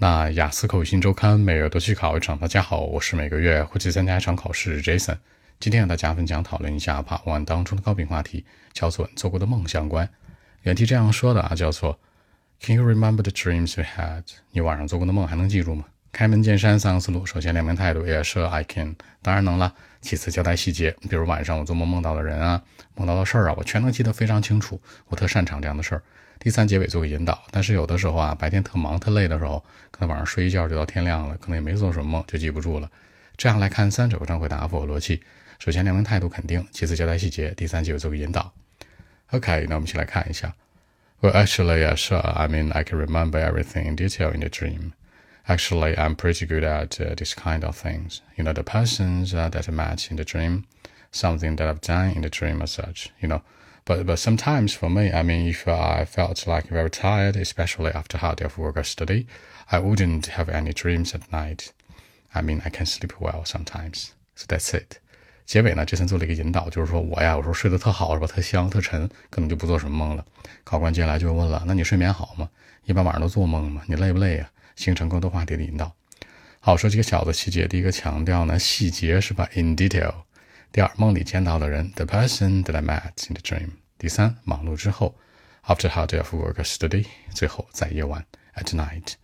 那雅思口语新周刊每月都去考一场。大家好，我是每个月会去参加一场考试 Jason。今天和大家分享讨论一下 Part One 当中的高频话题，叫做做过的梦相关。原题这样说的啊，叫做 Can you remember the dreams you had？你晚上做过的梦还能记住吗？开门见山三个思路，首先两面态度也是 I can，当然能了。其次交代细节，比如晚上我做梦梦到的人啊，梦到的事儿啊，我全能记得非常清楚。我特擅长这样的事儿。第三结尾做个引导，但是有的时候啊，白天特忙特累的时候，可能晚上睡一觉就到天亮了，可能也没做什么梦，就记不住了。这样来看，三者非常回答符合逻辑。首先，两名态度肯定；其次，交代细节；第三结尾做个引导。OK，那我们一起来看一下。Well, actually, yeah, sure. I mean, I can remember everything in detail in the dream. Actually, I'm pretty good at uh, this kind of things. You know, the persons uh, that I met in the dream, something that I've done in the dream as such. You know. But but sometimes for me, I mean, if I felt like very tired, especially after hard day of work or study, I wouldn't have any dreams at night. I mean, I can sleep well sometimes. So that's it. 结尾呢，这层做了一个引导，就是说我呀，我说睡得特好是吧，特香特沉，可能就不做什么梦了。考官接下来就问了，那你睡眠好吗？一般晚上都做梦吗？你累不累呀？ 形成更多话题的引导。好，说几个小的细节。第一个强调呢，细节是吧？In detail。第二，梦里见到的人，the person that I met in the dream。第三，忙碌之后，after hard day of work or study。最后，在夜晚，at night。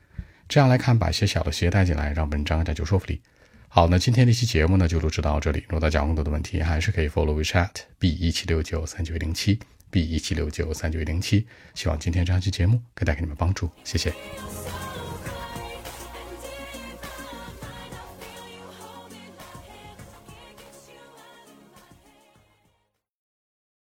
这样来看，把一些小的细节带进来，让文章更具说服力。好，那今天这期节目呢，就录制到这里。如果大家有更多的问题，还是可以 follow WeChat b 一七六九三九零七 b 一七六九三九零七。希望今天这期节目可以带给你们帮助，谢谢。